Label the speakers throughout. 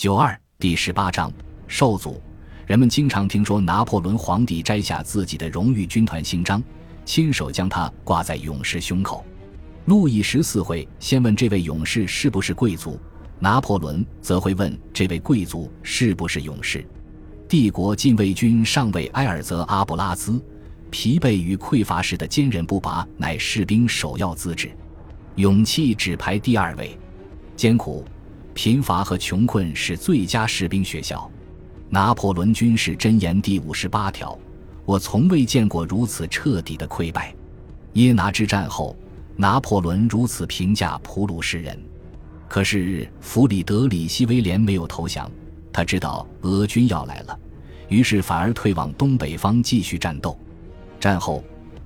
Speaker 1: 九二第十八章受阻。人们经常听说拿破仑皇帝摘下自己的荣誉军团勋章，亲手将它挂在勇士胸口。路易十四会先问这位勇士是不是贵族，拿破仑则会问这位贵族是不是勇士。帝国禁卫军上尉埃尔泽阿布拉兹，疲惫与匮乏时的坚韧不拔乃士兵首要资质，勇气只排第二位。艰苦、贫乏和穷困是最佳士兵学校。拿破仑军事箴言第五十八条：我从未见过如此彻底的溃败。耶拿之战后，拿破仑如此评价普鲁士人。可是弗里德里希威廉没有投降。他知道俄军要来了，于是反而退往东北方继续战斗。战后，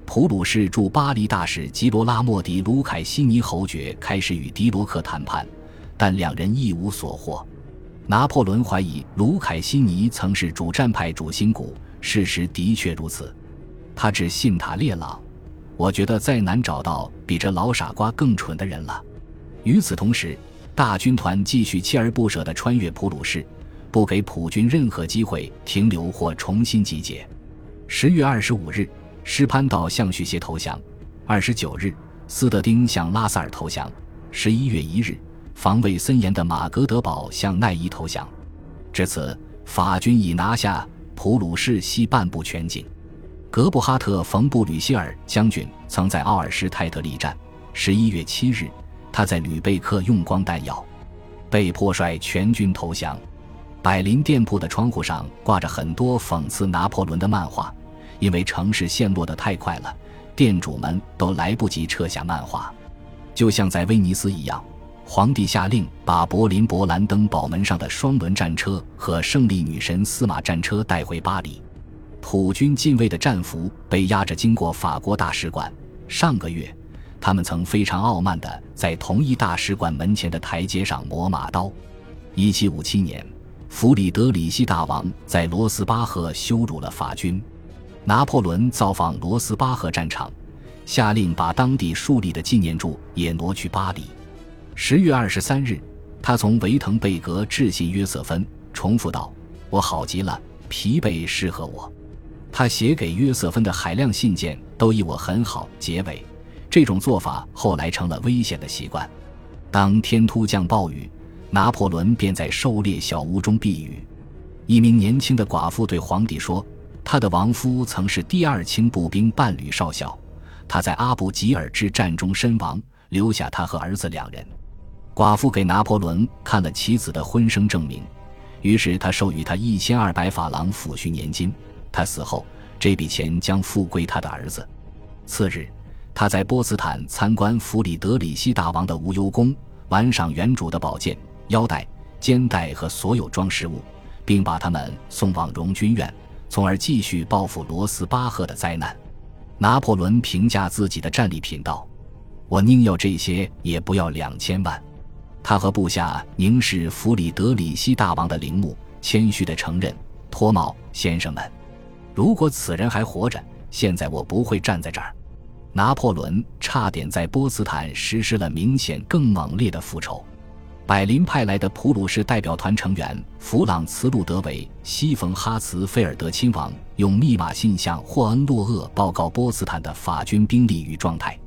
Speaker 1: 普鲁士驻巴黎大使吉罗拉莫迪卢凯西尼侯爵开始与迪罗克谈判，但两人一无所获。拿破仑怀疑卢凯西尼曾是主战派主心骨，事实的确如此。他只信塔列朗。我觉得再难找到比这老傻瓜更蠢的人了。与此同时，大军团继续锲而不舍地穿越普鲁士。不给普军任何机会停留或重新集结。十月二十五日，施潘岛向叙谢投降；二十九日，斯德丁向拉萨尔投降；十一月一日，防卫森严的马格德堡向奈伊投降。至此，法军已拿下普鲁士西半部全境。格布哈特·冯·布吕希尔将军曾在奥尔施泰特力战。十一月七日，他在吕贝克用光弹药，被迫率全军投降。百林店铺的窗户上挂着很多讽刺拿破仑的漫画，因为城市陷落得太快了，店主们都来不及撤下漫画。就像在威尼斯一样，皇帝下令把柏林勃兰登堡门上的双轮战车和胜利女神司马战车带回巴黎。普军禁卫的战俘被押着经过法国大使馆。上个月，他们曾非常傲慢地在同一大使馆门前的台阶上磨马刀。一七五七年。弗里德里希大王在罗斯巴赫羞辱了法军，拿破仑造访罗斯巴赫战场，下令把当地树立的纪念柱也挪去巴黎。十月二十三日，他从维滕贝格致信约瑟芬，重复道：“我好极了，疲惫适合我。”他写给约瑟芬的海量信件都以“我很好”结尾，这种做法后来成了危险的习惯。当天突降暴雨。拿破仑便在狩猎小屋中避雨。一名年轻的寡妇对皇帝说：“他的亡夫曾是第二轻步兵伴侣少校，他在阿布吉尔之战中身亡，留下他和儿子两人。”寡妇给拿破仑看了妻子的婚生证明，于是他授予他一千二百法郎抚恤年金。他死后，这笔钱将付归他的儿子。次日，他在波茨坦参观弗里德里希大王的无忧宫，玩赏原主的宝剑。腰带、肩带和所有装饰物，并把他们送往荣军院，从而继续报复罗斯巴赫的灾难。拿破仑评价自己的战利品道：“我宁要这些，也不要两千万。”他和部下凝视弗里德里希大王的陵墓，谦虚地承认：“脱帽，先生们，如果此人还活着，现在我不会站在这儿。”拿破仑差点在波茨坦实施了明显更猛烈的复仇。柏林派来的普鲁士代表团成员弗朗茨·路德维希·冯·哈茨菲尔德亲王用密码信向霍恩洛厄报告波茨坦的法军兵力与状态。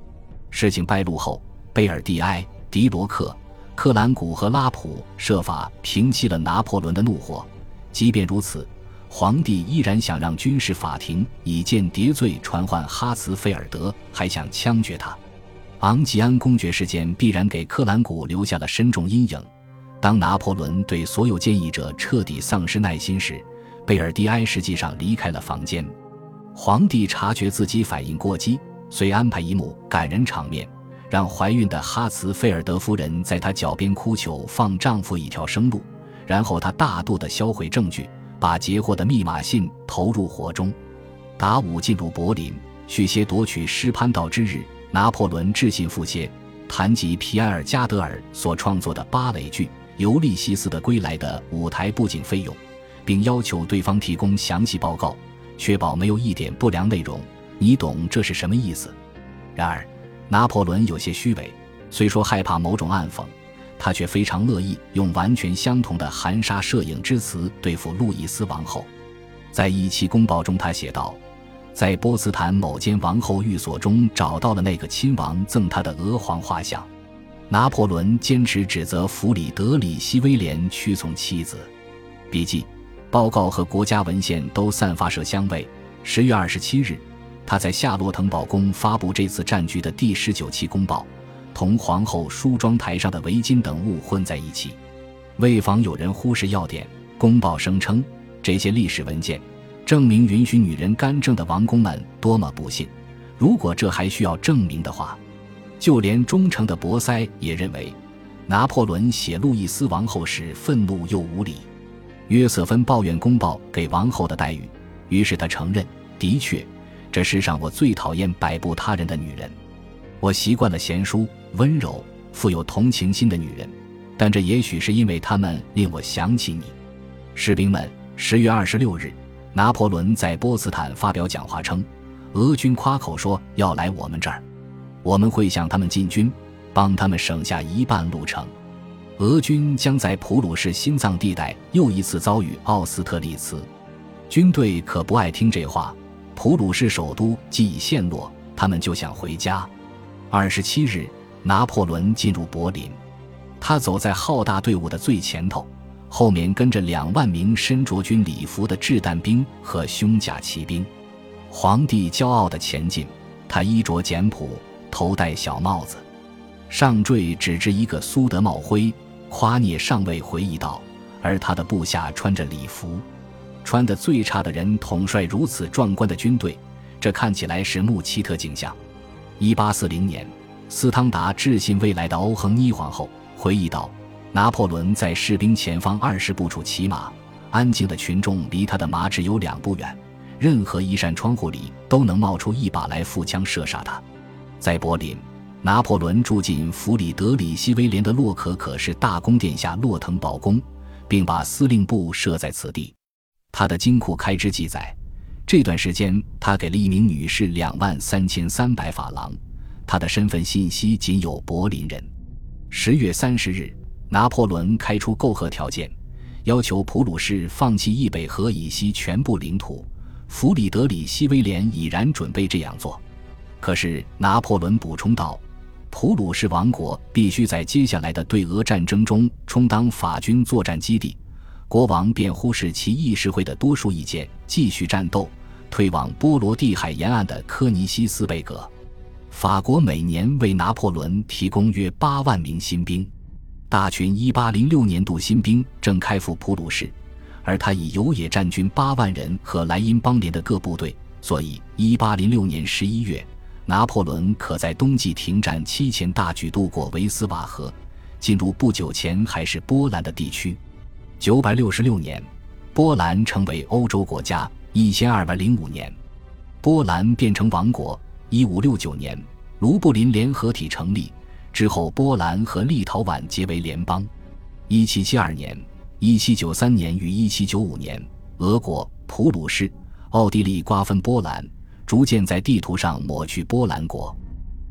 Speaker 1: 事情败露后，贝尔蒂埃、迪罗克、克兰古和拉普设法平息了拿破仑的怒火。即便如此，皇帝依然想让军事法庭以间谍罪传唤哈茨菲尔德，还想枪决他。昂吉安公爵事件必然给克兰古留下了深重阴影。当拿破仑对所有建议者彻底丧失耐心时，贝尔蒂埃实际上离开了房间。皇帝察觉自己反应过激，遂安排一幕感人场面，让怀孕的哈茨菲尔德夫人在她脚边哭求放丈夫一条生路。然后她大度地销毁证据，把截获的密码信投入火中。达武进入柏林，续些夺取施潘道之日。拿破仑致信复歇，谈及皮埃尔加德尔所创作的芭蕾剧《尤利西斯的归来》的舞台布景费用，并要求对方提供详细报告，确保没有一点不良内容。你懂这是什么意思？然而，拿破仑有些虚伪，虽说害怕某种暗讽，他却非常乐意用完全相同的含沙射影之词对付路易斯王后。在一期公报中，他写道：“在波茨坦某间王后寓所中找到了那个亲王赠他的鹅黄画像。”拿破仑坚持指责弗里德里希威廉屈从妻子。笔记、报告和国家文献都散发麝香味。十月二十七日，他在夏洛滕堡宫发布这次战局的第十九期公报。同皇后梳妆台上的围巾等物混在一起，为防有人忽视要点，公报声称这些历史文件证明允许女人干政的王公们多么不幸。如果这还需要证明的话，就连忠诚的博塞也认为，拿破仑写路易斯王后时愤怒又无礼。约瑟芬抱怨公报给王后的待遇，于是他承认：的确，这世上我最讨厌摆布他人的女人。我习惯了贤淑、温柔、富有同情心的女人，但这也许是因为她们令我想起你。士兵们，十月二十六日，拿破仑在波茨坦发表讲话称，俄军夸口说要来我们这儿，我们会向他们进军，帮他们省下一半路程。俄军将在普鲁士心脏地带又一次遭遇奥斯特利茨，军队可不爱听这话。普鲁士首都既已陷落，他们就想回家。二十七日，拿破仑进入柏林，他走在浩大队伍的最前头，后面跟着两万名身着军礼服的掷弹兵和胸甲骑兵。皇帝骄傲地前进，他衣着简朴，头戴小帽子，上缀只织一个苏德帽徽。夸涅上尉回忆道：“而他的部下穿着礼服，穿得最差的人统帅如此壮观的军队，这看起来是穆奇特景象。”一八四零年，斯汤达致信未来的欧亨妮皇后，回忆道：“拿破仑在士兵前方二十步处骑马，安静的群众离他的马只有两步远，任何一扇窗户里都能冒出一把来腹枪射杀他。”在柏林，拿破仑住进弗里德里希威廉的洛可可是大宫殿下洛滕堡宫，并把司令部设在此地。他的金库开支记载。这段时间，他给了一名女士两万三千三百法郎。他的身份信息仅有柏林人。十月三十日，拿破仑开出媾和条件，要求普鲁士放弃易北河以西全部领土。弗里德里希威廉已然准备这样做，可是拿破仑补充道：“普鲁士王国必须在接下来的对俄战争中充当法军作战基地。”国王便忽视其议事会的多数意见，继续战斗。退往波罗的海沿岸的科尼西斯贝格，法国每年为拿破仑提供约八万名新兵。大群1806年度新兵正开赴普鲁士，而他已有野战军八万人和莱茵邦联的各部队，所以1806年11月，拿破仑可在冬季停战期前大举渡过维斯瓦河，进入不久前还是波兰的地区。966年，波兰成为欧洲国家。一千二百零五年，波兰变成王国。一五六九年，卢布林联合体成立之后，波兰和立陶宛结为联邦。一七七二年、一七九三年与一七九五年，俄国、普鲁士、奥地利瓜分波兰，逐渐在地图上抹去波兰国。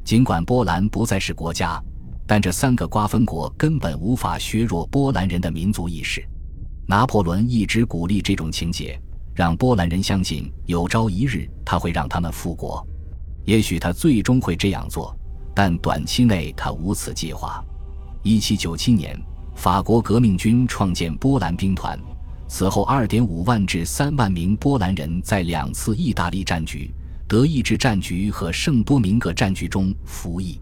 Speaker 1: 尽管波兰不再是国家，但这三个瓜分国根本无法削弱波兰人的民族意识。拿破仑一直鼓励这种情节。让波兰人相信有朝一日他会让他们复国，也许他最终会这样做，但短期内他无此计划。一七九七年，法国革命军创建波兰兵团，此后二点五万至三万名波兰人在两次意大利战局、德意志战局和圣多明各战局中服役。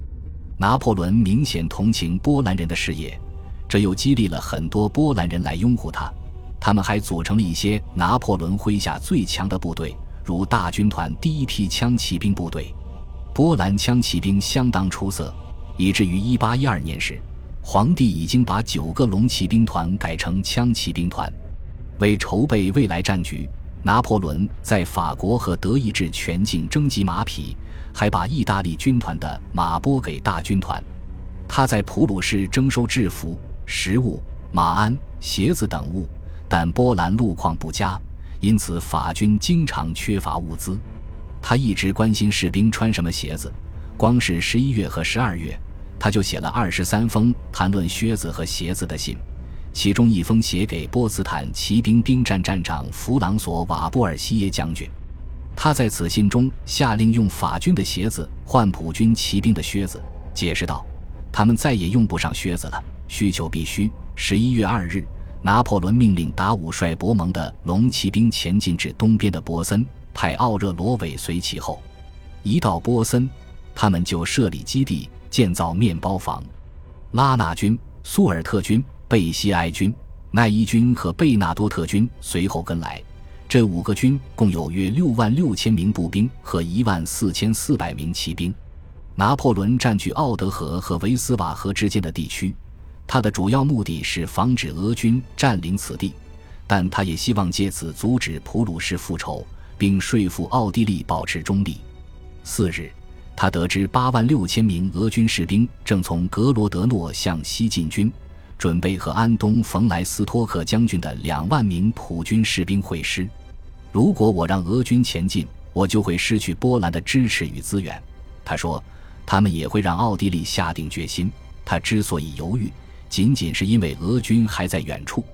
Speaker 1: 拿破仑明显同情波兰人的事业，这又激励了很多波兰人来拥护他。他们还组成了一些拿破仑麾下最强的部队，如大军团第一批枪骑兵部队。波兰枪骑兵相当出色，以至于1812年时，皇帝已经把九个龙骑兵团改成枪骑兵团。为筹备未来战局，拿破仑在法国和德意志全境征集马匹，还把意大利军团的马拨给大军团。他在普鲁士征收制服、食物、马鞍、鞋子等物。但波兰路况不佳，因此法军经常缺乏物资。他一直关心士兵穿什么鞋子。光是十一月和十二月，他就写了二十三封谈论靴子和鞋子的信，其中一封写给波茨坦骑兵兵站站长弗朗索瓦波尔西耶将军。他在此信中下令用法军的鞋子换普军骑兵的靴子，解释道：“他们再也用不上靴子了，需求必须。”十一月二日，拿破仑命令达武率博蒙的龙骑兵前进至东边的波森，派奥热罗尾随其后。一到波森，他们就设立基地，建造面包房。拉纳军、苏尔特军、贝西埃军、奈伊军和贝纳多特军随后跟来。这五个军共有约六万六千名步兵和一万四千四百名骑兵。拿破仑占据奥德河和维斯瓦河之间的地区，他的主要目的是防止俄军占领此地，但他也希望借此阻止普鲁士复仇，并说服奥地利保持中立。四日，他得知八万六千名俄军士兵正从格罗德诺向西进军。准备和安东·冯莱斯托克将军的两万名普军士兵会师。如果我让俄军前进，我就会失去波兰的支持与资源。他说，他们也会让奥地利下定决心。他之所以犹豫，仅仅是因为俄军还在远处。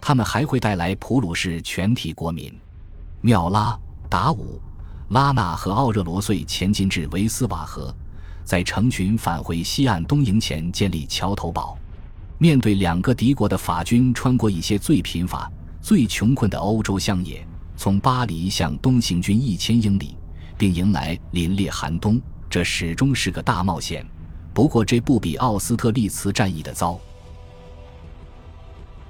Speaker 1: 他们还会带来普鲁士全体国民。缪拉、达武、拉纳和奥热罗遂前进至维斯瓦河，在成群返回西岸东营前建立桥头堡。面对两个敌国的法军，穿过一些最贫乏、最穷困的欧洲乡野，从巴黎向东行军一千英里，并迎来凛冽寒冬，这始终是个大冒险。不过，这不比奥斯特利茨战役的糟。